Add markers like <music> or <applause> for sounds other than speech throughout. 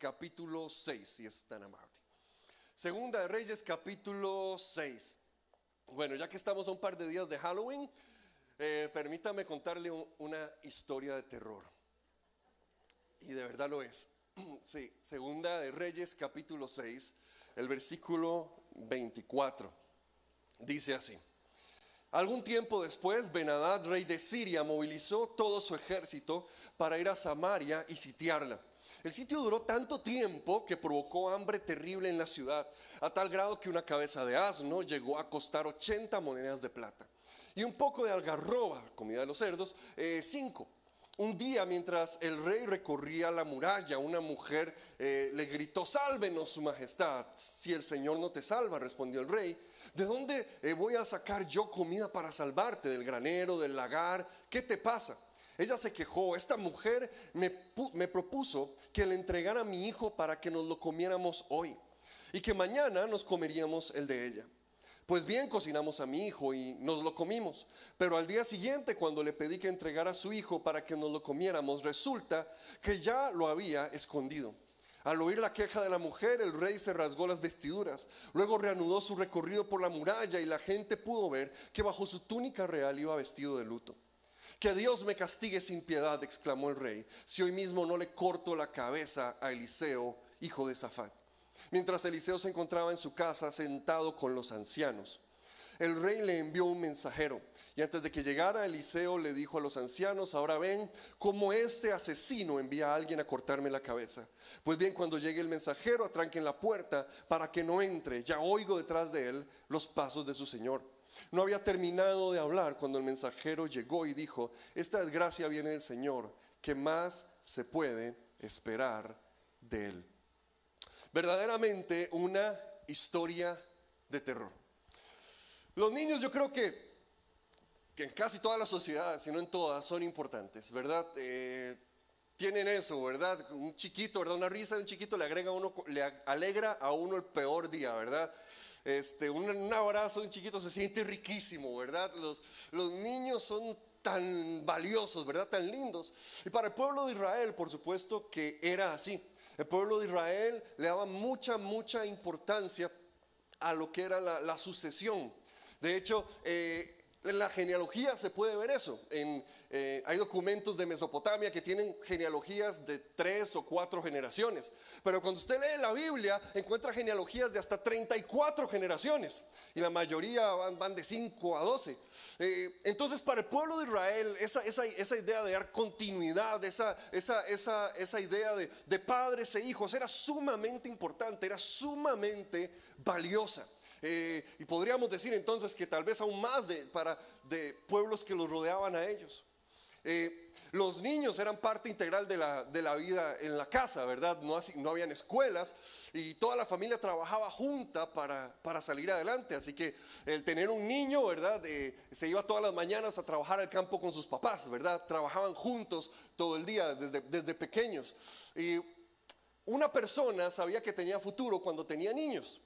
capítulo 6, si es tan amable. Segunda de Reyes, capítulo 6. Bueno, ya que estamos a un par de días de Halloween, eh, permítame contarle una historia de terror. Y de verdad lo es. <clears throat> Sí, segunda de Reyes, capítulo 6, el versículo 24. Dice así. Algún tiempo después, Benadad, rey de Siria, movilizó todo su ejército para ir a Samaria y sitiarla. El sitio duró tanto tiempo que provocó hambre terrible en la ciudad, a tal grado que una cabeza de asno llegó a costar 80 monedas de plata. Y un poco de algarroba, comida de los cerdos, 5. Eh, un día mientras el rey recorría la muralla, una mujer eh, le gritó, sálvenos su majestad. Si el Señor no te salva, respondió el rey, ¿de dónde eh, voy a sacar yo comida para salvarte? ¿Del granero, del lagar? ¿Qué te pasa? Ella se quejó, esta mujer me, propuso que le entregara a mi hijo para que nos lo comiéramos hoy y que mañana nos comeríamos el de ella. Pues bien, cocinamos a mi hijo y nos lo comimos. Pero al día siguiente, cuando le pedí que entregara a su hijo para que nos lo comiéramos, resulta que ya lo había escondido. Al oír la queja de la mujer, el rey se rasgó las vestiduras. Luego reanudó su recorrido por la muralla y la gente pudo ver que bajo su túnica real iba vestido de luto. Que Dios me castigue sin piedad, exclamó el rey, si hoy mismo no le corto la cabeza a Eliseo, hijo de Safat. Mientras Eliseo se encontraba en su casa sentado con los ancianos, el rey le envió un mensajero. Y antes de que llegara, Eliseo le dijo a los ancianos, ahora ven cómo este asesino envía a alguien a cortarme la cabeza. Pues bien, cuando llegue el mensajero, atranquen la puerta para que no entre. Ya oigo detrás de él los pasos de su señor. No había terminado de hablar cuando el mensajero llegó y dijo, esta desgracia viene del Señor, ¿qué más se puede esperar de él? Verdaderamente una historia de terror. Los niños yo creo que, que en casi todas las sociedades, si no en todas, son importantes, ¿verdad? Eh, tienen eso, ¿verdad? Un chiquito, ¿verdad? Una risa de un chiquito le agrega a uno, le alegra a uno el peor día, ¿verdad? Este, un, abrazo de un chiquito se siente riquísimo, ¿verdad? Los, los niños son tan valiosos, ¿verdad? Tan lindos. Y para el pueblo de Israel, por supuesto que era así. El pueblo de Israel le daba mucha, mucha importancia a lo que era la, sucesión. De hecho, eh, en la genealogía se puede ver eso. En, eh, hay documentos de Mesopotamia que tienen genealogías de tres o cuatro generaciones. Pero cuando usted lee la Biblia, encuentra genealogías de hasta 34 generaciones. Y la mayoría van, de 5 a 12. Eh, entonces, para el pueblo de Israel, esa, esa, idea de dar continuidad, esa, esa idea de, de padres e hijos, era sumamente importante, era sumamente valiosa. Eh, y podríamos decir entonces que tal vez aún más de, para, de pueblos que los rodeaban a ellos. Eh, los niños eran parte integral de la, de la, vida en la casa, ¿verdad? No, no habían escuelas y toda la familia trabajaba junta para, para salir adelante. Así que el tener un niño, ¿verdad? Eh, se iba todas las mañanas a trabajar al campo con sus papás, ¿verdad? Trabajaban juntos todo el día desde, desde pequeños. Y una persona sabía que tenía futuro cuando tenía niños.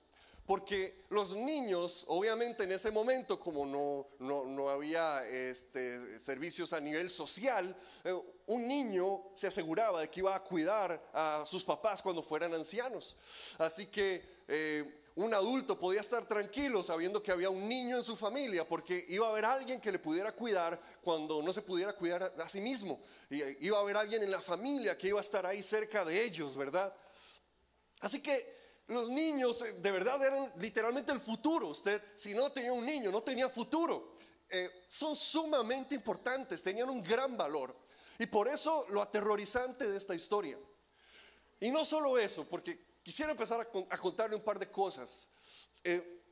Porque los niños, obviamente en ese momento, como no, no, había este, servicios a nivel social, eh, un niño se aseguraba de que iba a cuidar a sus papás cuando fueran ancianos. Así que eh, un adulto podía estar tranquilo sabiendo que había un niño en su familia, porque iba a haber alguien que le pudiera cuidar cuando no se pudiera cuidar a, a sí mismo. Y, iba a haber alguien en la familia que iba a estar ahí cerca de ellos, ¿verdad? Así que los niños eh, de verdad eran literalmente el futuro. Usted, si no tenía un niño, no tenía futuro. Eh, son sumamente importantes, tenían un gran valor. Y por eso lo aterrorizante de esta historia. Y no solo eso, porque quisiera empezar a, contarle un par de cosas. Eh,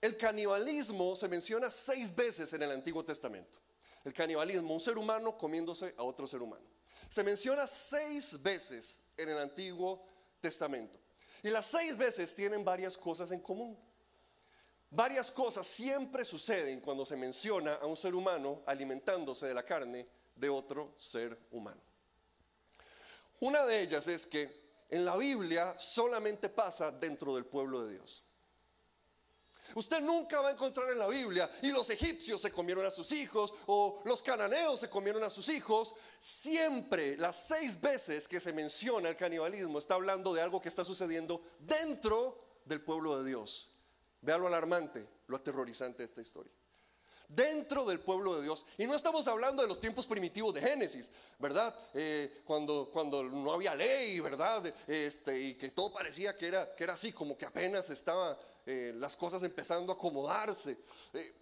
el canibalismo se menciona seis veces en el Antiguo Testamento. El canibalismo, un ser humano comiéndose a otro ser humano. Se menciona seis veces en el Antiguo Testamento. Y las seis veces tienen varias cosas en común. Varias cosas siempre suceden cuando se menciona a un ser humano alimentándose de la carne de otro ser humano. Una de ellas es que en la Biblia solamente pasa dentro del pueblo de Dios. Usted nunca va a encontrar en la Biblia y los egipcios se comieron a sus hijos o los cananeos se comieron a sus hijos. Siempre, las seis veces que se menciona el canibalismo, está hablando de algo que está sucediendo dentro del pueblo de Dios. Vea lo alarmante, lo aterrorizante de esta historia dentro del pueblo de Dios. Y no estamos hablando de los tiempos primitivos de Génesis, ¿verdad? Eh, cuando, cuando no había ley, ¿verdad? Este, y que todo parecía que era, que era así, como que apenas estaban eh, las cosas empezando a acomodarse. Eh,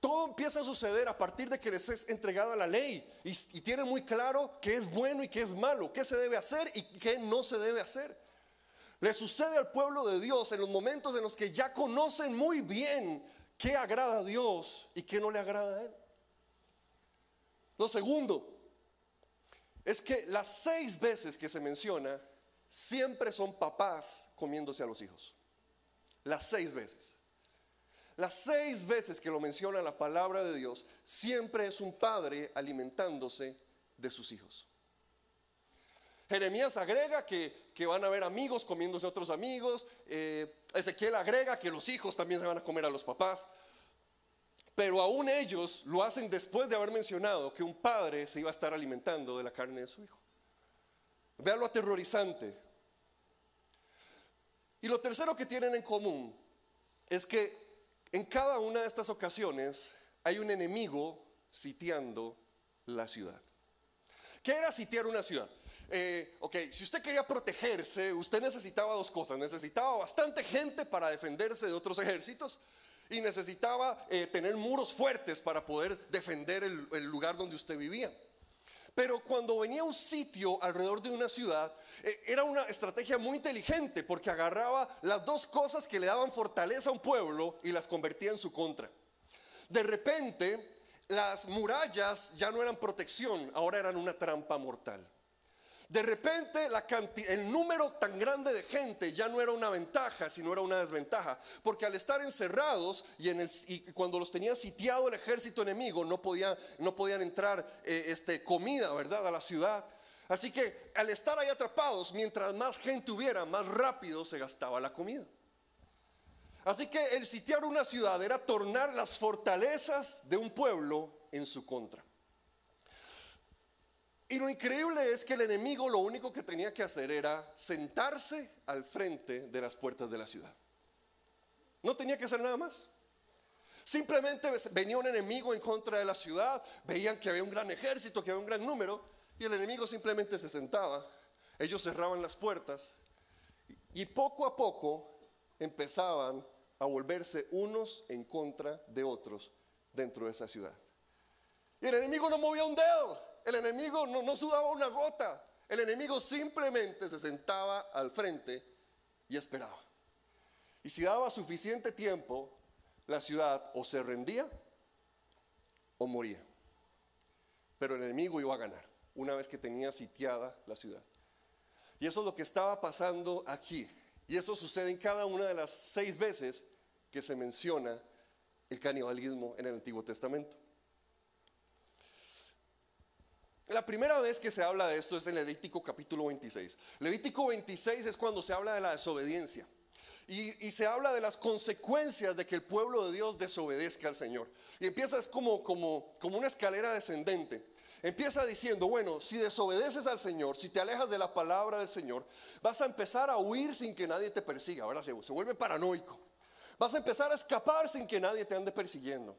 todo empieza a suceder a partir de que les es entregada la ley y, y tienen muy claro qué es bueno y qué es malo, qué se debe hacer y qué no se debe hacer. Le sucede al pueblo de Dios en los momentos en los que ya conocen muy bien qué agrada a Dios y qué no le agrada a Él. Lo segundo es que las seis veces que se menciona, siempre son papás comiéndose a los hijos. Las seis veces. Las seis veces que lo menciona la palabra de Dios, siempre es un padre alimentándose de sus hijos. Jeremías agrega que, van a haber amigos comiéndose a otros amigos. Eh, Ezequiel agrega que los hijos también se van a comer a los papás. Pero aún ellos lo hacen después de haber mencionado que un padre se iba a estar alimentando de la carne de su hijo. Vean lo aterrorizante. Y lo tercero que tienen en común es que en cada una de estas ocasiones hay un enemigo sitiando la ciudad. ¿Qué era sitiar una ciudad? Eh, ok, si usted quería protegerse, usted necesitaba dos cosas. Necesitaba bastante gente para defenderse de otros ejércitos y necesitaba eh, tener muros fuertes para poder defender el, lugar donde usted vivía. Pero cuando venía un sitio alrededor de una ciudad, eh, era una estrategia muy inteligente porque agarraba las dos cosas que le daban fortaleza a un pueblo y las convertía en su contra. De repente, las murallas ya no eran protección, ahora eran una trampa mortal. De repente el número tan grande de gente ya no era una ventaja, sino era una desventaja. Porque al estar encerrados y, en el, cuando los tenía sitiado el ejército enemigo, no, no podían entrar eh, este, comida, ¿verdad?, a la ciudad. Así que al estar ahí atrapados, mientras más gente hubiera, más rápido se gastaba la comida. Así que el sitiar una ciudad era tornar las fortalezas de un pueblo en su contra. Y lo increíble es que el enemigo lo único que tenía que hacer era sentarse al frente de las puertas de la ciudad. No tenía que hacer nada más. Simplemente venía un enemigo en contra de la ciudad, veían que había un gran ejército, que había un gran número, y el enemigo simplemente se sentaba. Ellos cerraban las puertas y poco a poco empezaban a volverse unos en contra de otros dentro de esa ciudad. Y el enemigo no movía un dedo. El enemigo no, sudaba una gota. El enemigo simplemente se sentaba al frente y esperaba. Y si daba suficiente tiempo, la ciudad o se rendía o moría. Pero el enemigo iba a ganar una vez que tenía sitiada la ciudad. Y eso es lo que estaba pasando aquí. Y eso sucede en cada una de las seis veces que se menciona el canibalismo en el Antiguo Testamento. La primera vez que se habla de esto es en Levítico capítulo 26. Levítico 26 es cuando se habla de la desobediencia. Y, se habla de las consecuencias de que el pueblo de Dios desobedezca al Señor. Y empieza como, como, como una escalera descendente. Empieza diciendo, bueno, si desobedeces al Señor, si te alejas de la palabra del Señor, vas a empezar a huir sin que nadie te persiga. Ahora se, se vuelve paranoico. Vas a empezar a escapar sin que nadie te ande persiguiendo.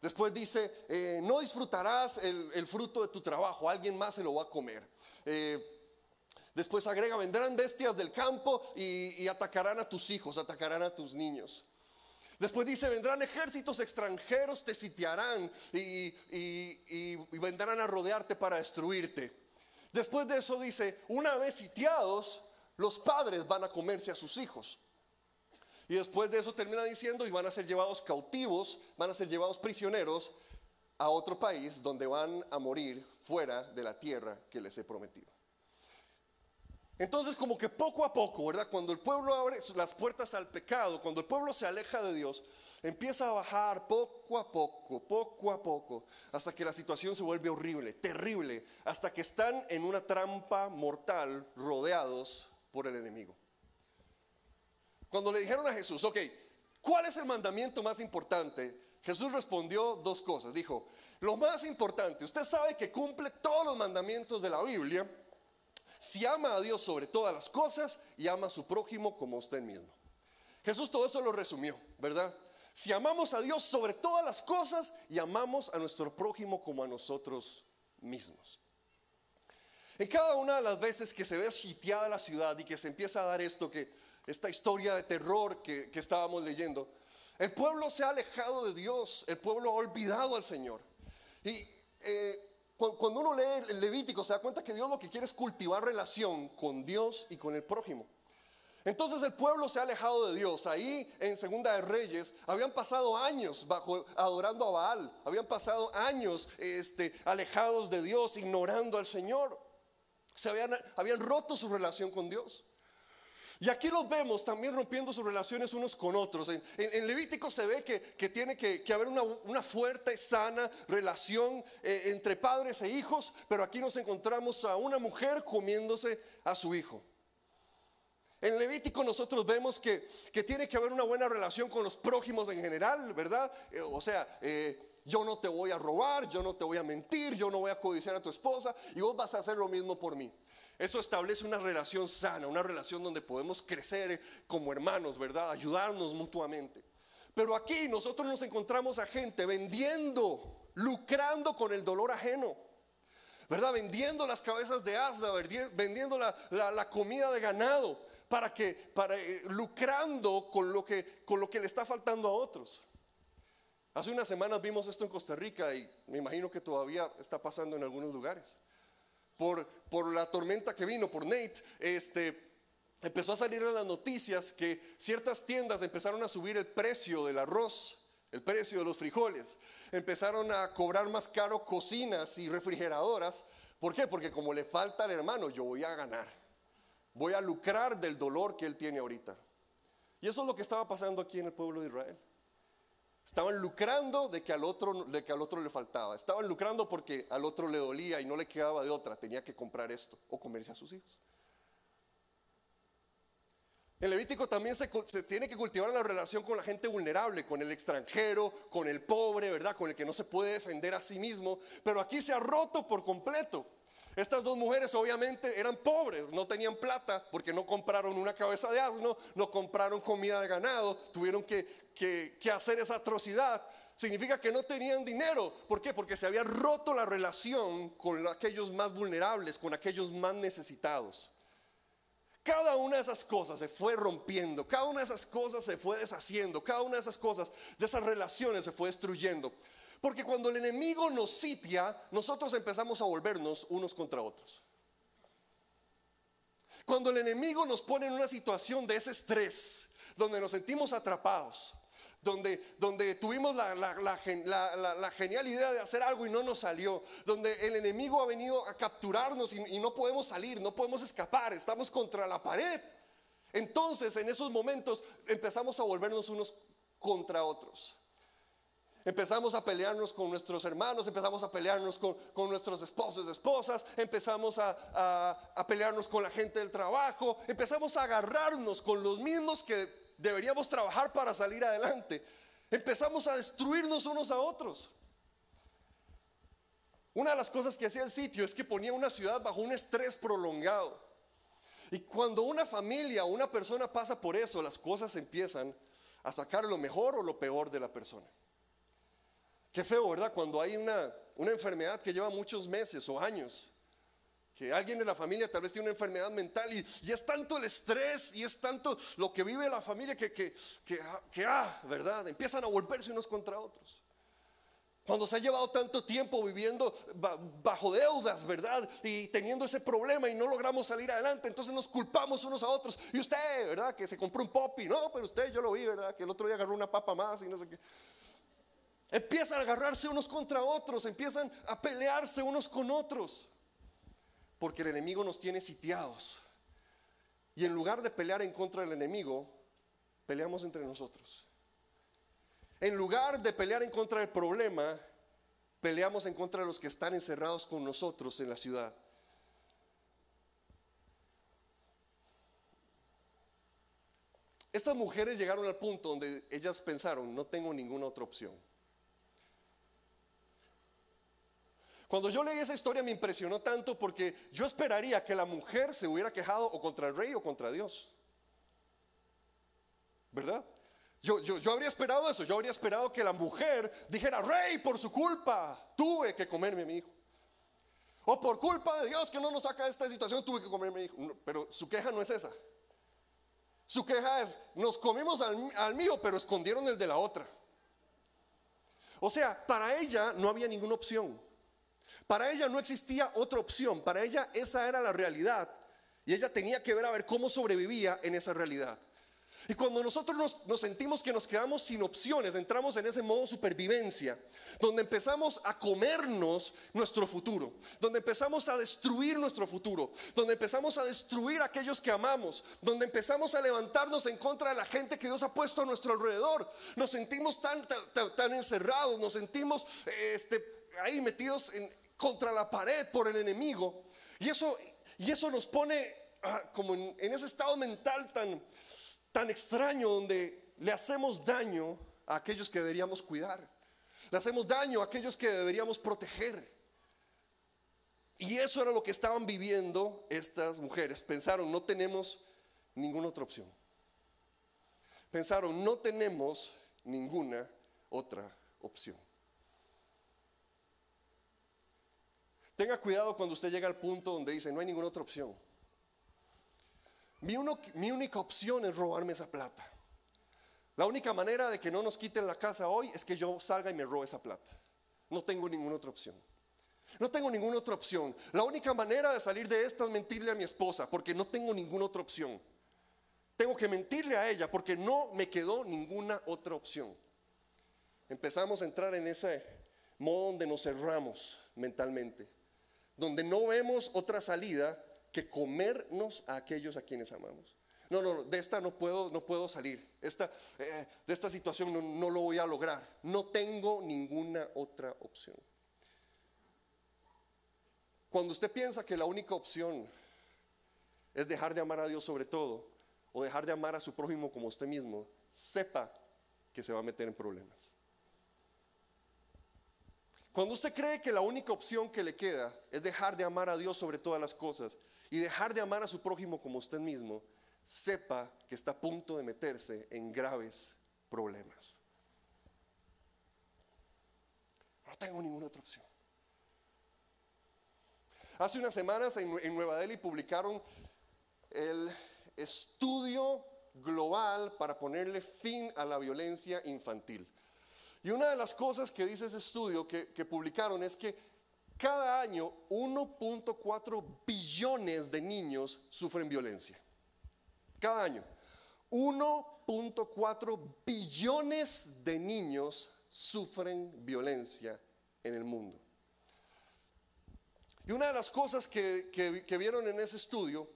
Después dice, eh, no disfrutarás el, fruto de tu trabajo, alguien más se lo va a comer. Eh, después agrega, vendrán bestias del campo y, atacarán a tus hijos, atacarán a tus niños. Después dice, vendrán ejércitos extranjeros, te sitiarán y, y, vendrán a rodearte para destruirte. Después de eso dice, una vez sitiados, los padres van a comerse a sus hijos. Y después de eso termina diciendo, y van a ser llevados cautivos, van a ser llevados prisioneros a otro país donde van a morir fuera de la tierra que les he prometido. Entonces como que poco a poco, ¿verdad? Cuando el pueblo abre las puertas al pecado, cuando el pueblo se aleja de Dios, empieza a bajar poco a poco, poco a poco, hasta que la situación se vuelve horrible, terrible, hasta que están en una trampa mortal rodeados por el enemigo. Cuando le dijeron a Jesús, ok, ¿cuál es el mandamiento más importante? Jesús respondió dos cosas. Dijo, lo más importante, usted sabe que cumple todos los mandamientos de la Biblia si ama a Dios sobre todas las cosas y ama a su prójimo como usted mismo. Jesús todo eso lo resumió, ¿verdad? Si amamos a Dios sobre todas las cosas y amamos a nuestro prójimo como a nosotros mismos. En cada una de las veces que se ve sitiada la ciudad y que se empieza a dar esto, que esta historia de terror que, estábamos leyendo, el pueblo se ha alejado de Dios, el pueblo ha olvidado al Señor. Y eh, cuando uno lee el Levítico se da cuenta que Dios lo que quiere es cultivar relación con Dios y con el prójimo. Entonces el pueblo se ha alejado de Dios. Ahí en Segunda de Reyes habían pasado años bajo adorando a Baal, habían pasado años este, alejados de Dios, ignorando al Señor. Se habían, habían roto su relación con Dios. Y aquí los vemos también rompiendo sus relaciones unos con otros. En, Levítico se ve que, tiene que, haber una, una, fuerte, sana relación eh, entre padres e hijos, pero aquí nos encontramos a una mujer comiéndose a su hijo. En Levítico nosotros vemos que, tiene que haber una buena relación con los prójimos en general, ¿verdad? Eh, o sea, eh, yo no te voy a robar, yo no te voy a mentir, yo no voy a codiciar a tu esposa y vos vas a hacer lo mismo por mí. Eso establece una relación sana, una relación donde podemos crecer como hermanos, ¿verdad? Ayudarnos mutuamente. Pero aquí nosotros nos encontramos a gente vendiendo, lucrando con el dolor ajeno. ¿Verdad? Vendiendo las cabezas de asna, vendiendo la, comida de ganado, para que, para, eh, lucrando con lo, que, con lo que le está faltando a otros. Hace unas semanas vimos esto en Costa Rica y me imagino que todavía está pasando en algunos lugares por, la tormenta que vino, por Nate, este, empezó a salir en las noticias que ciertas tiendas empezaron a subir el precio del arroz, el precio de los frijoles, empezaron a cobrar más caro cocinas y refrigeradoras. ¿Por qué? Porque como le falta al hermano, yo voy a ganar, voy a lucrar del dolor que él tiene ahorita. Y eso es lo que estaba pasando aquí en el pueblo de Israel. Estaban lucrando de que, al otro, de que al otro le faltaba. Estaban lucrando porque al otro le dolía y no le quedaba de otra. Tenía que comprar esto o comerse a sus hijos. En Levítico también se, se, tiene que cultivar la relación con la gente vulnerable, con el extranjero, con el pobre, ¿verdad? Con el que no se puede defender a sí mismo. Pero aquí se ha roto por completo. Estas dos mujeres obviamente eran pobres, no tenían plata porque no compraron una cabeza de asno, no compraron comida de ganado, tuvieron que, que, hacer esa atrocidad. Significa que no tenían dinero. ¿Por qué? Porque se había roto la relación con aquellos más vulnerables, con aquellos más necesitados. Cada una de esas cosas se fue rompiendo, cada una de esas cosas se fue deshaciendo, cada una de esas cosas, de esas relaciones se fue destruyendo. Porque cuando el enemigo nos sitia, nosotros empezamos a volvernos unos contra otros. Cuando el enemigo nos pone en una situación de ese estrés, donde nos sentimos atrapados, donde, donde tuvimos la, la, genial idea de hacer algo y no nos salió, donde el enemigo ha venido a capturarnos y, y no podemos salir, no podemos escapar, estamos contra la pared. Entonces en esos momentos empezamos a volvernos unos contra otros. Empezamos a pelearnos con nuestros hermanos, empezamos a pelearnos con, nuestros esposos, esposas, empezamos a, a, pelearnos con la gente del trabajo, empezamos a agarrarnos con los mismos que deberíamos trabajar para salir adelante. Empezamos a destruirnos unos a otros. Una de las cosas que hacía el sitio es que ponía una ciudad bajo un estrés prolongado. Y cuando una familia o una persona pasa por eso, las cosas empiezan a sacar lo mejor o lo peor de la persona. Qué feo, ¿verdad? Cuando hay una, una enfermedad que lleva muchos meses o años, que alguien de la familia tal vez tiene una enfermedad mental y, es tanto el estrés y es tanto lo que vive la familia que, que, que, ah, ¿verdad? Empiezan a volverse unos contra otros. Cuando se ha llevado tanto tiempo viviendo bajo deudas, ¿verdad? Y teniendo ese problema y no logramos salir adelante, entonces nos culpamos unos a otros. Y usted, ¿verdad? Que se compró un popi, no, pero usted yo lo vi, ¿verdad? Que el otro día agarró una papa más y no sé qué. Empiezan a agarrarse unos contra otros, empiezan a pelearse unos con otros, porque el enemigo nos tiene sitiados. Y en lugar de pelear en contra del enemigo, peleamos entre nosotros. En lugar de pelear en contra del problema, peleamos en contra de los que están encerrados con nosotros en la ciudad. estas mujeres llegaron al punto donde ellas pensaron, no tengo ninguna otra opción. Cuando yo leí esa historia me impresionó tanto porque yo esperaría que la mujer se hubiera quejado o contra el rey o contra Dios. ¿Verdad? Yo, yo, yo, habría esperado eso, yo habría esperado que la mujer dijera, rey, por su culpa, tuve que comerme a mi hijo. O por culpa de Dios que no nos saca de esta situación, tuve que comerme a mi hijo. pero su queja no es esa. Su queja es, nos comimos al, al mío, pero escondieron el de la otra. O sea, para ella no había ninguna opción. Para ella no existía otra opción. Para ella esa era la realidad. Y ella tenía que ver a ver cómo sobrevivía en esa realidad. Y cuando nosotros nos, sentimos que nos quedamos sin opciones, entramos en ese modo supervivencia, donde empezamos a comernos nuestro futuro, donde empezamos a destruir nuestro futuro, donde empezamos a destruir a aquellos que amamos, donde empezamos a levantarnos en contra de la gente que Dios ha puesto a nuestro alrededor. Nos sentimos tan, tan, encerrados, nos sentimos este, ahí metidos en, contra la pared por el enemigo. Y eso, y eso nos pone ah, como en ese estado mental tan tan extraño donde le hacemos daño a aquellos que deberíamos cuidar. Le hacemos daño a aquellos que deberíamos proteger. Y eso era lo que estaban viviendo estas mujeres. Pensaron, no tenemos ninguna otra opción. Pensaron, no tenemos ninguna otra opción. Tenga cuidado cuando usted llega al punto donde dice, no hay ninguna otra opción. Mi, única opción es robarme esa plata. La única manera de que no nos quiten la casa hoy es que yo salga y me robe esa plata. No tengo ninguna otra opción. No tengo ninguna otra opción. La única manera de salir de esta es mentirle a mi esposa, porque no tengo ninguna otra opción. Tengo que mentirle a ella, porque no me quedó ninguna otra opción. Empezamos a entrar en ese modo donde nos cerramos mentalmente, donde no vemos otra salida que comernos a aquellos a quienes amamos. No, no, de esta no puedo, no puedo salir. Esta, eh, de esta situación no, no lo voy a lograr. No tengo ninguna otra opción. Cuando usted piensa que la única opción es dejar de amar a Dios sobre todo, o dejar de amar a su prójimo como usted mismo, sepa que se va a meter en problemas. Cuando usted cree que la única opción que le queda es dejar de amar a Dios sobre todas las cosas, y dejar de amar a su prójimo como usted mismo, sepa que está a punto de meterse en graves problemas. No tengo ninguna otra opción. Hace unas semanas en, en Nueva Delhi publicaron el estudio global para ponerle fin a la violencia infantil. Y una de las cosas que dice ese estudio que, publicaron es que cada año 1.4 billones de niños sufren violencia. Cada año. 1.4 billones de niños sufren violencia en el mundo. Y una de las cosas que, vieron en ese estudio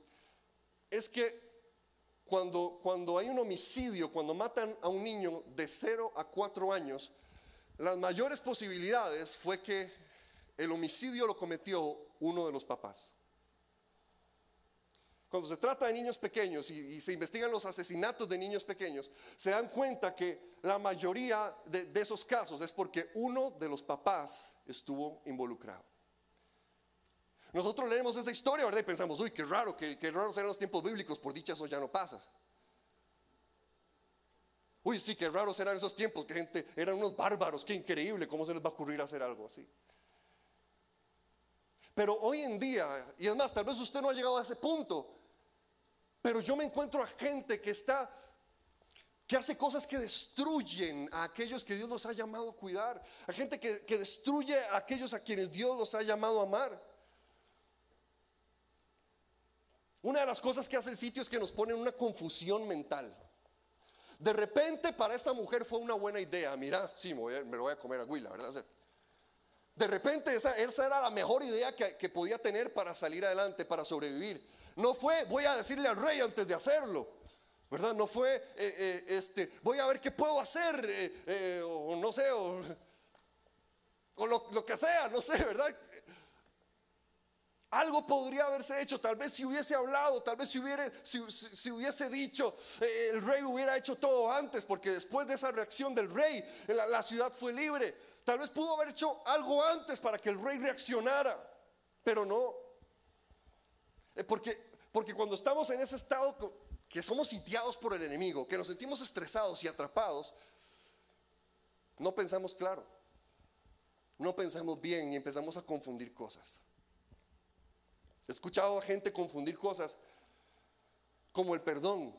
es que cuando, cuando hay un homicidio, cuando matan a un niño de 0 a 4 años, las mayores posibilidades fue que el homicidio lo cometió uno de los papás. Cuando se trata de niños pequeños y, se investigan los asesinatos de niños pequeños, se dan cuenta que la mayoría de, esos casos es porque uno de los papás estuvo involucrado. Nosotros leemos esa historia, ¿verdad? Y pensamos, uy, qué raro, qué, qué raros eran los tiempos bíblicos, por dicha eso ya no pasa. Uy, sí, qué raros eran esos tiempos, que gente, eran unos bárbaros, qué increíble, ¿cómo se les va a ocurrir hacer algo así? Pero hoy en día, y es más, tal vez usted no ha llegado a ese punto, pero yo me encuentro a gente que está, que hace cosas que destruyen a aquellos que Dios los ha llamado a cuidar, a gente que, que destruye a aquellos a quienes Dios los ha llamado a amar. Una de las cosas que hace el sitio es que nos pone en una confusión mental. De repente para esta mujer fue una buena idea, mira, sí, me, lo voy a comer a Huila, ¿verdad? De repente esa, era la mejor idea que, podía tener para salir adelante, para sobrevivir. No fue, voy a decirle al rey antes de hacerlo. ¿Verdad? No fue, eh, eh, este, voy a ver qué puedo hacer, eh, o no sé, o, lo, lo, que sea, no sé, ¿verdad? Algo podría haberse hecho, tal vez si hubiese hablado, tal vez si, si, hubiese dicho, eh, el rey hubiera hecho todo antes, porque después de esa reacción del rey, la, la ciudad fue libre. Tal vez pudo haber hecho algo antes para que el rey reaccionara, pero no. Eh, porque, porque cuando estamos en ese estado que somos sitiados por el enemigo, que nos sentimos estresados y atrapados, no pensamos claro, no pensamos bien y empezamos a confundir cosas. He escuchado a gente confundir cosas como el perdón,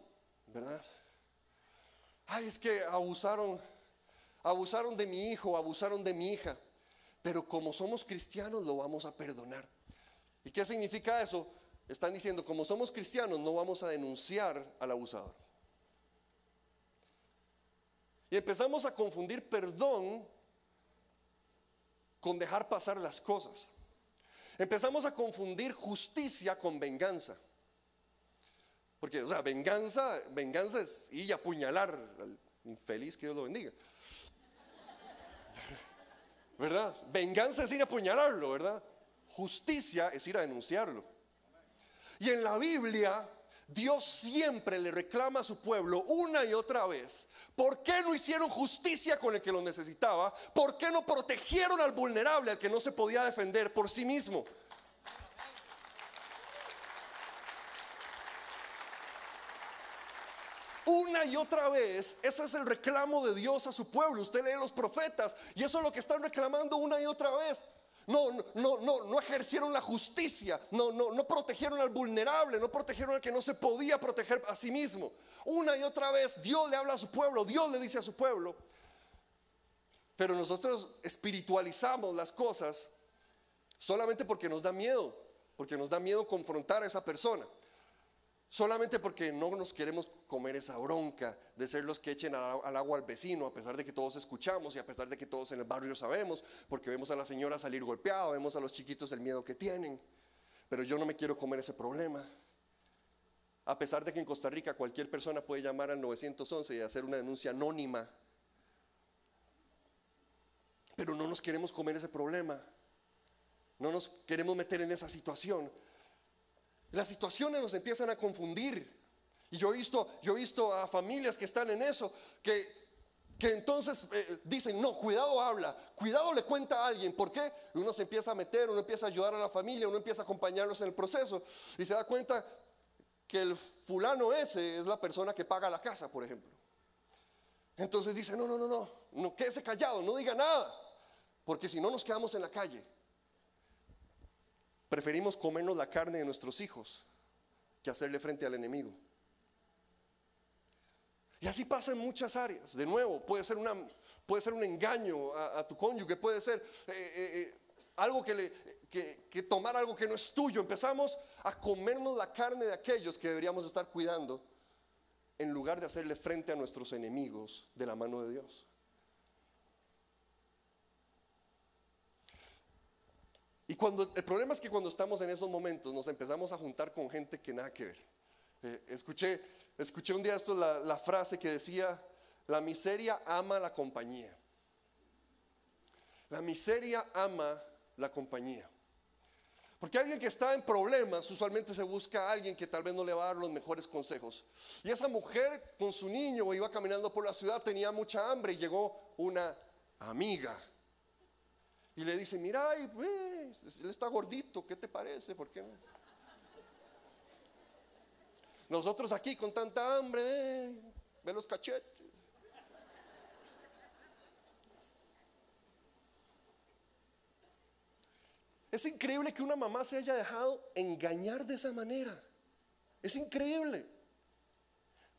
¿verdad? Ay, es que abusaron, abusaron de mi hijo, abusaron de mi hija, pero como somos cristianos lo vamos a perdonar. ¿Y qué significa eso? Están diciendo, como somos cristianos no vamos a denunciar al abusador. Y empezamos a confundir perdón con dejar pasar las cosas. Empezamos a confundir justicia con venganza. Porque, o sea, venganza, venganza es ir a apuñalar al infeliz que Dios lo bendiga. ¿Verdad? Venganza es ir a apuñalarlo, ¿verdad? Justicia es ir a denunciarlo. Y en la Biblia, Dios siempre le reclama a su pueblo una y otra vez. ¿Por qué no hicieron justicia con el que lo necesitaba? ¿Por qué no protegieron al vulnerable, al que no se podía defender por sí mismo? Una y otra vez, ese es el reclamo de Dios a su pueblo. Usted lee los profetas y eso es lo que están reclamando una y otra vez. No, no, no, no ejercieron la justicia, no, no, no protegieron al vulnerable, no protegieron al que no se podía proteger a sí mismo. Una y otra vez Dios le habla a su pueblo, Dios le dice a su pueblo. Pero nosotros espiritualizamos las cosas solamente porque nos da miedo, porque nos da miedo confrontar a esa persona. Solamente porque no nos queremos comer esa bronca de ser los que echen al agua al vecino, a pesar de que todos escuchamos y a pesar de que todos en el barrio sabemos, porque vemos a la señora salir golpeada, vemos a los chiquitos el miedo que tienen. Pero yo no me quiero comer ese problema. A pesar de que en Costa Rica cualquier persona puede llamar al 911 y hacer una denuncia anónima. Pero no nos queremos comer ese problema. No nos queremos meter en esa situación. Las situaciones nos empiezan a confundir. Y yo he visto, yo he visto a familias que están en eso, que, que entonces eh, dicen, no, cuidado habla, cuidado le cuenta a alguien. ¿Por qué? Uno se empieza a meter, uno empieza a ayudar a la familia, uno empieza a acompañarlos en el proceso y se da cuenta que el fulano ese es la persona que paga la casa, por ejemplo. Entonces dice, no, no, no, no, no quédese callado, no diga nada, porque si no nos quedamos en la calle. Preferimos comernos la carne de nuestros hijos que hacerle frente al enemigo. Y así pasa en muchas áreas. De nuevo, puede ser, una, puede ser un engaño a, tu cónyuge, puede ser eh, eh, eh, algo que, le, que tomar algo que no es tuyo. Empezamos a comernos la carne de aquellos que deberíamos estar cuidando en lugar de hacerle frente a nuestros enemigos de la mano de Dios. Y cuando, el problema es que cuando estamos en esos momentos nos empezamos a juntar con gente que nada que ver. Eh, escuché, escuché un día esto, la, la frase que decía, la miseria ama la compañía. La miseria ama la compañía. Porque alguien que está en problemas usualmente se busca a alguien que tal vez no le va a dar los mejores consejos. Y esa mujer con su niño iba caminando por la ciudad, tenía mucha hambre y llegó una amiga y le dice, mira, él está gordito, ¿qué te parece? ¿Por qué no? Nosotros aquí con tanta hambre, eh, ve los cachetes. Es increíble que una mamá se haya dejado engañar de esa manera. Es increíble.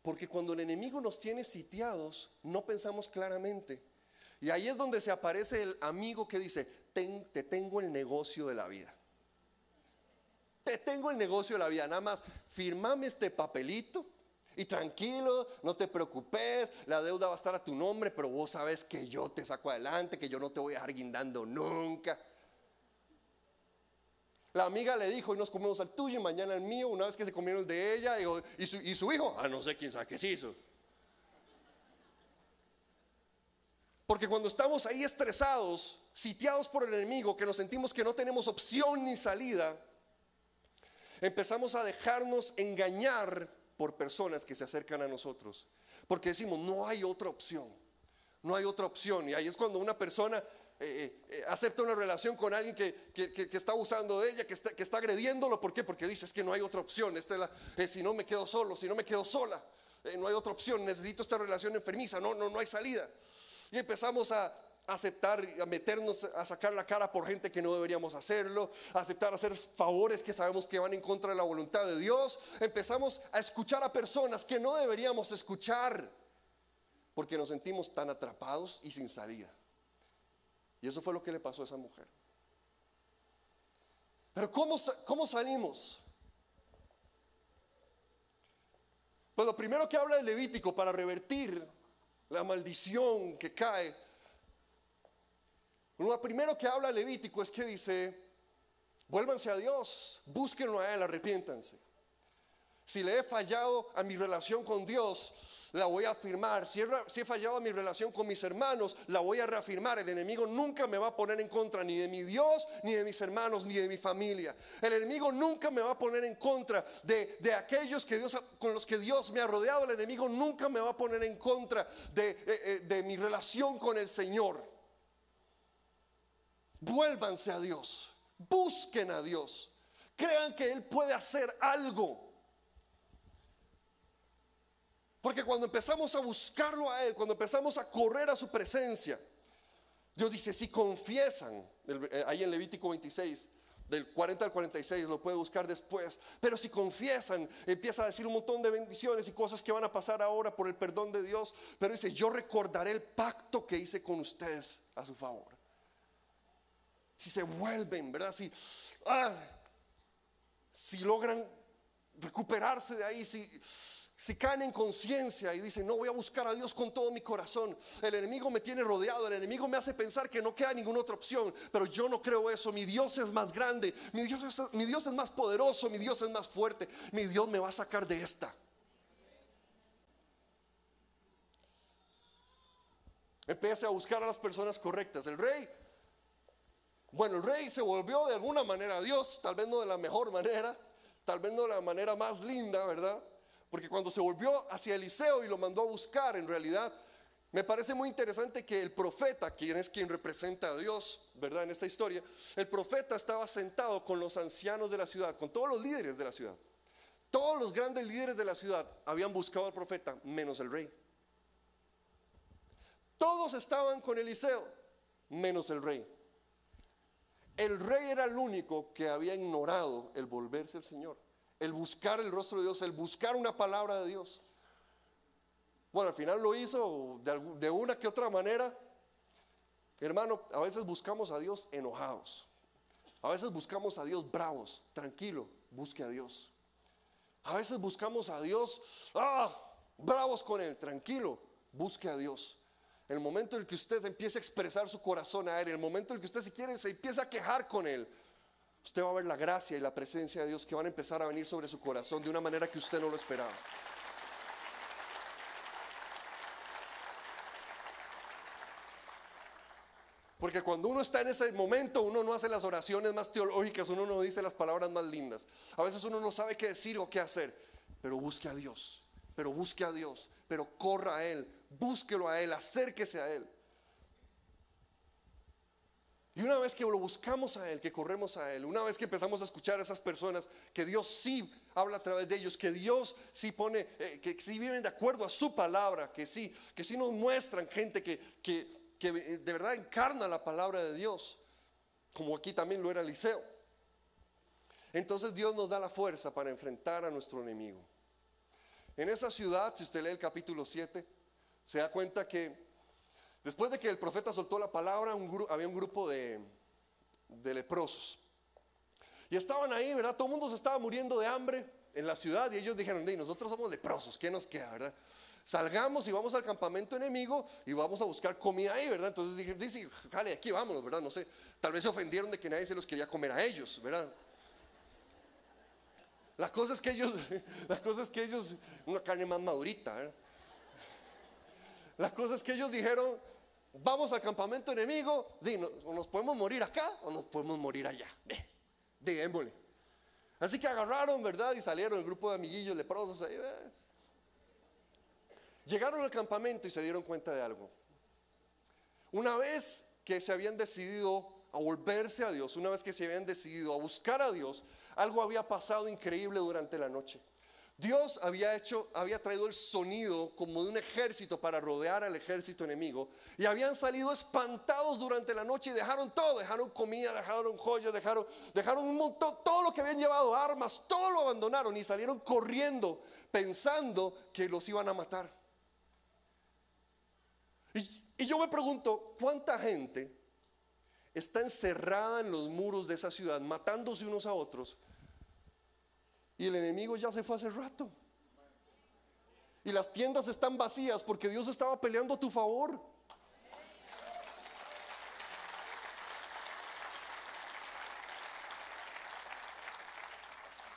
Porque cuando el enemigo nos tiene sitiados, no pensamos claramente y ahí es donde se aparece el amigo que dice, te tengo el negocio de la vida. Te tengo el negocio de la vida, nada más firmame este papelito y tranquilo, no te preocupes, la deuda va a estar a tu nombre, pero vos sabes que yo te saco adelante, que yo no te voy a dejar guindando nunca. La amiga le dijo, y nos comemos al tuyo y mañana el mío, una vez que se comieron de ella, y, su, hijo, ah, no sé quién sabe qué se hizo. Porque cuando estamos ahí estresados, sitiados por el enemigo, que nos sentimos que no tenemos opción ni salida, empezamos a dejarnos engañar por personas que se acercan a nosotros. Porque decimos, no hay otra opción. No hay otra opción. Y ahí es cuando una persona eh, eh, eh, acepta una relación con alguien que, está abusando de ella, que está, que está agrediéndolo. ¿Por qué? Porque dice, es que no hay otra opción. Esta si no me quedo solo, si no me quedo sola, no hay otra opción. Necesito esta relación enfermiza. No, no, no hay salida. Y empezamos a, aceptar, a meternos a sacar la cara por gente que no deberíamos hacerlo, aceptar hacer favores que sabemos que van en contra de la voluntad de Dios. Empezamos a escuchar a personas que no deberíamos escuchar porque nos sentimos tan atrapados y sin salida. Y eso fue lo que le pasó a esa mujer. Pero ¿cómo, cómo salimos? Pues lo primero que habla el Levítico para revertir la maldición que cae lo primero que habla Levítico es que dice, vuélvanse a Dios, búsquenlo a Él, arrepiéntanse. Si le he fallado a mi relación con Dios, la voy a afirmar. Si he, fallado mi relación con mis hermanos, la voy a reafirmar. El enemigo nunca me va a poner en contra ni de mi Dios, ni de mis hermanos, ni de mi familia. El enemigo nunca me va a poner en contra de, aquellos que Dios, con los que Dios me ha rodeado. El enemigo nunca me va a poner en contra de, eh, eh, de mi relación con el Señor. Vuélvanse a Dios, busquen a Dios, crean que Él puede hacer algo. Porque cuando empezamos a buscarlo a Él, cuando empezamos a correr a su presencia, Dios dice, si confiesan, eh, ahí en Levítico 26, del 40 al 46, lo puede buscar después, pero si confiesan, empieza a decir un montón de bendiciones y cosas que van a pasar ahora por el perdón de Dios, pero dice, yo recordaré el pacto que hice con ustedes a su favor si se vuelven, ¿verdad? Si, ah, si logran recuperarse de ahí, si, si caen en conciencia y dicen, no voy a buscar a Dios con todo mi corazón, el enemigo me tiene rodeado, el enemigo me hace pensar que no queda ninguna otra opción, pero yo no creo eso, mi Dios es más grande, mi Dios es, mi Dios es más poderoso, mi Dios es más fuerte, mi Dios me va a sacar de esta. Empiece a buscar a las personas correctas. El rey bueno, el rey se volvió de alguna manera a Dios, tal vez no de la mejor manera, tal vez no de la manera más linda, ¿verdad? Porque cuando se volvió hacia Eliseo y lo mandó a buscar, en realidad, me parece muy interesante que el profeta, quien es quien representa a Dios, ¿verdad? En esta historia, el profeta estaba sentado con los ancianos de la ciudad, con todos los líderes de la ciudad. Todos los grandes líderes de la ciudad habían buscado al profeta, menos el rey. Todos estaban con Eliseo, menos el rey. El rey era el único que había ignorado el volverse al Señor, el buscar el rostro de Dios, el buscar una palabra de Dios. Bueno, al final lo hizo de, una que otra manera. Hermano, a veces buscamos a Dios enojados. A veces buscamos a Dios bravos. Tranquilo, busque a Dios. A veces buscamos a Dios, ah, bravos con Él. Tranquilo, busque a Dios el momento en el que usted empiece a expresar su corazón a Él, el momento en el que usted si quiere se empieza a quejar con Él, usted va a ver la gracia y la presencia de Dios que van a empezar a venir sobre su corazón de una manera que usted no lo esperaba. Porque cuando uno está en ese momento, uno no hace las oraciones más teológicas, uno no dice las palabras más lindas. A veces uno no sabe qué decir o qué hacer, pero busque a Dios, pero busque a Dios, pero corra a Él, búsquelo a Él, acérquese a Él. Y una vez que lo buscamos a Él, que corremos a Él, una vez que empezamos a escuchar a esas personas, que Dios sí habla a través de ellos, que Dios sí pone, eh, que sí viven de acuerdo a su palabra, que sí, que sí nos muestran gente que, que, que de verdad encarna la palabra de Dios, como aquí también lo era Eliseo. Entonces Dios nos da la fuerza para enfrentar a nuestro enemigo. En esa ciudad, si usted lee el capítulo 7, se da cuenta que después de que el profeta soltó la palabra, había un grupo de, leprosos. Y estaban ahí, ¿verdad? Todo el mundo se estaba muriendo de hambre en la ciudad y ellos dijeron, nosotros somos leprosos, ¿qué nos queda, verdad? Salgamos y vamos al campamento enemigo y vamos a buscar comida ahí, ¿verdad? Entonces dije, sí, jale, aquí vámonos, ¿verdad? No sé, tal vez se ofendieron de que nadie se los quería comer a ellos, ¿verdad? La cosa es que ellos, <laughs> la cosa es que ellos, una carne más madurita, ¿verdad? La cosa es que ellos dijeron, vamos al campamento enemigo, o nos podemos morir acá o nos podemos morir allá. Digámosle. Así que agarraron, ¿verdad? Y salieron el grupo de amiguillos leprosos. Llegaron al campamento y se dieron cuenta de algo. Una vez que se habían decidido a volverse a Dios, una vez que se habían decidido a buscar a Dios, algo había pasado increíble durante la noche. Dios había hecho, había traído el sonido como de un ejército para rodear al ejército enemigo y habían salido espantados durante la noche y dejaron todo, dejaron comida, dejaron joyas, dejaron, dejaron un montón, todo lo que habían llevado, armas, todo lo abandonaron y salieron corriendo pensando que los iban a matar. Y, y yo me pregunto, ¿cuánta gente está encerrada en los muros de esa ciudad, matándose unos a otros? Y el enemigo ya se fue hace rato. Y las tiendas están vacías porque Dios estaba peleando a tu favor.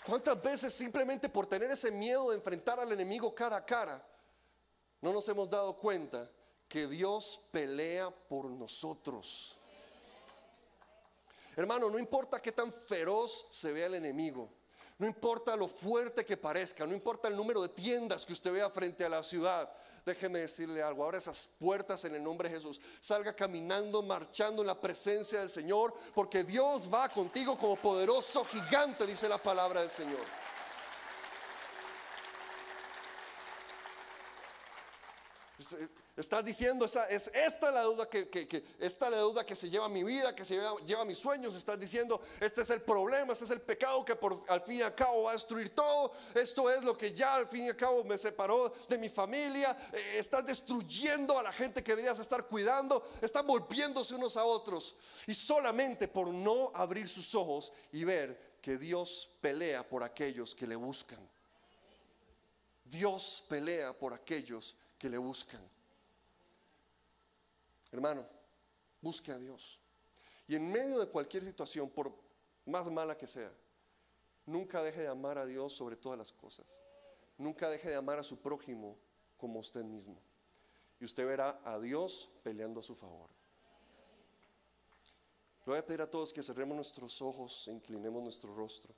¿Cuántas veces simplemente por tener ese miedo de enfrentar al enemigo cara a cara, no nos hemos dado cuenta que Dios pelea por nosotros? Hermano, no importa qué tan feroz se vea el enemigo. No importa lo fuerte que parezca, no importa el número de tiendas que usted vea frente a la ciudad. Déjeme decirle algo, ahora esas puertas en el nombre de Jesús, salga caminando, marchando en la presencia del Señor, porque Dios va contigo como poderoso gigante, dice la palabra del Señor. Estás diciendo, esa, es esta la deuda que, que, que- esta la que se lleva mi vida, que se lleva, lleva mis sueños. Estás diciendo, este es el problema, este es el pecado que por, al fin y al cabo va a destruir todo. Esto es lo que ya al fin y al cabo me separó de mi familia. Eh, estás destruyendo a la gente que deberías estar cuidando. Están volviéndose unos a otros. Y solamente por no abrir sus ojos y ver que Dios pelea por aquellos que le buscan. Dios pelea por aquellos que le buscan. Hermano, busque a Dios. Y en medio de cualquier situación, por más mala que sea, nunca deje de amar a Dios sobre todas las cosas. Nunca deje de amar a su prójimo como usted mismo. Y usted verá a Dios peleando a su favor. Le voy a pedir a todos que cerremos nuestros ojos e inclinemos nuestro rostro.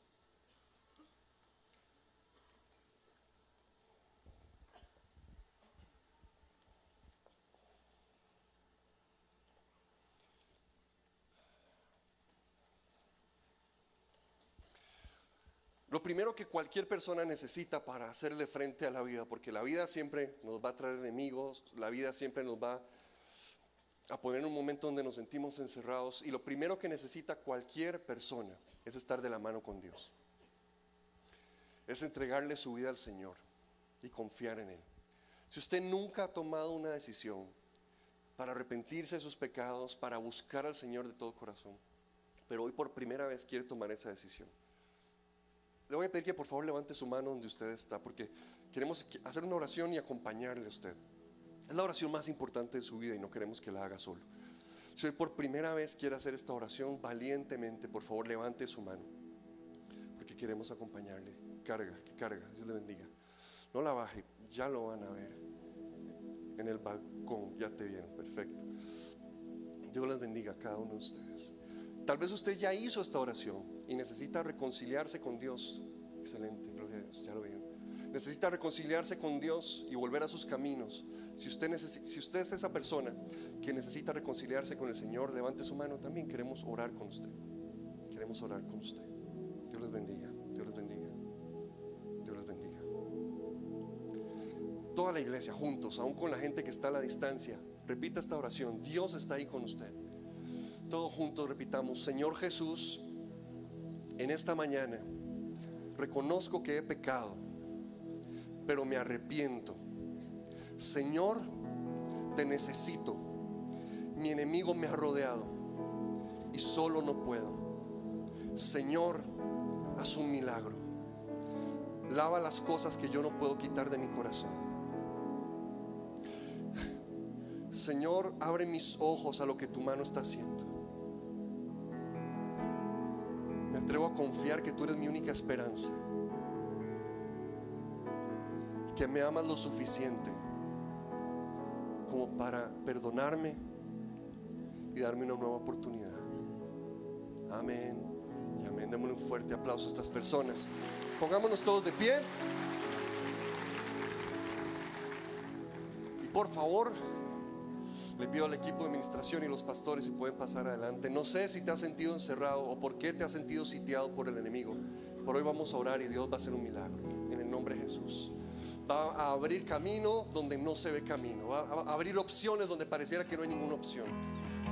Lo primero que cualquier persona necesita para hacerle frente a la vida, porque la vida siempre nos va a traer enemigos, la vida siempre nos va a poner en un momento donde nos sentimos encerrados y lo primero que necesita cualquier persona es estar de la mano con Dios. Es entregarle su vida al Señor y confiar en Él. Si usted nunca ha tomado una decisión para arrepentirse de sus pecados, para buscar al Señor de todo corazón, pero hoy por primera vez quiere tomar esa decisión, le voy a pedir que por favor levante su mano donde usted está, porque queremos hacer una oración y acompañarle a usted. Es la oración más importante de su vida y no queremos que la haga solo. Si hoy por primera vez quiere hacer esta oración valientemente, por favor levante su mano, porque queremos acompañarle. Carga, que carga, Dios le bendiga. No la baje, ya lo van a ver. En el balcón, ya te vieron, perfecto. Dios les bendiga a cada uno de ustedes. Tal vez usted ya hizo esta oración y necesita reconciliarse con Dios. Excelente, gloria a Dios, ya lo vieron. Necesita reconciliarse con Dios y volver a sus caminos. Si usted, si usted es esa persona que necesita reconciliarse con el Señor, levante su mano también. Queremos orar con usted. Queremos orar con usted. Dios les bendiga. Dios les bendiga. Dios les bendiga. Toda la iglesia juntos, aún con la gente que está a la distancia, repita esta oración. Dios está ahí con usted. Todos juntos repitamos, Señor Jesús, en esta mañana reconozco que he pecado, pero me arrepiento. Señor, te necesito. Mi enemigo me ha rodeado y solo no puedo. Señor, haz un milagro. Lava las cosas que yo no puedo quitar de mi corazón. Señor, abre mis ojos a lo que tu mano está haciendo. Confiar que tú eres mi única esperanza. Que me amas lo suficiente como para perdonarme y darme una nueva oportunidad. Amén y. Amén. Démosle un fuerte aplauso a estas personas. Pongámonos todos de pie. Y por favor, le pido al equipo de administración y los pastores si pueden pasar adelante. No sé si te has sentido encerrado o por qué te has sentido sitiado por el enemigo. Por hoy vamos a orar y Dios va a hacer un milagro en el nombre de Jesús. Va a abrir camino donde no se ve camino. Va a abrir opciones donde pareciera que no hay ninguna opción.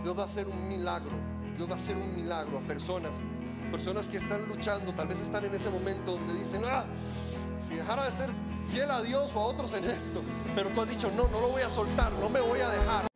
Dios va a hacer un milagro. Dios va a hacer un milagro a personas. Personas que están luchando, tal vez están en ese momento donde dicen, ah, si dejara de ser fiel a Dios o a otros en esto. Pero tú has dicho, no, no lo voy a soltar, no me voy a dejar.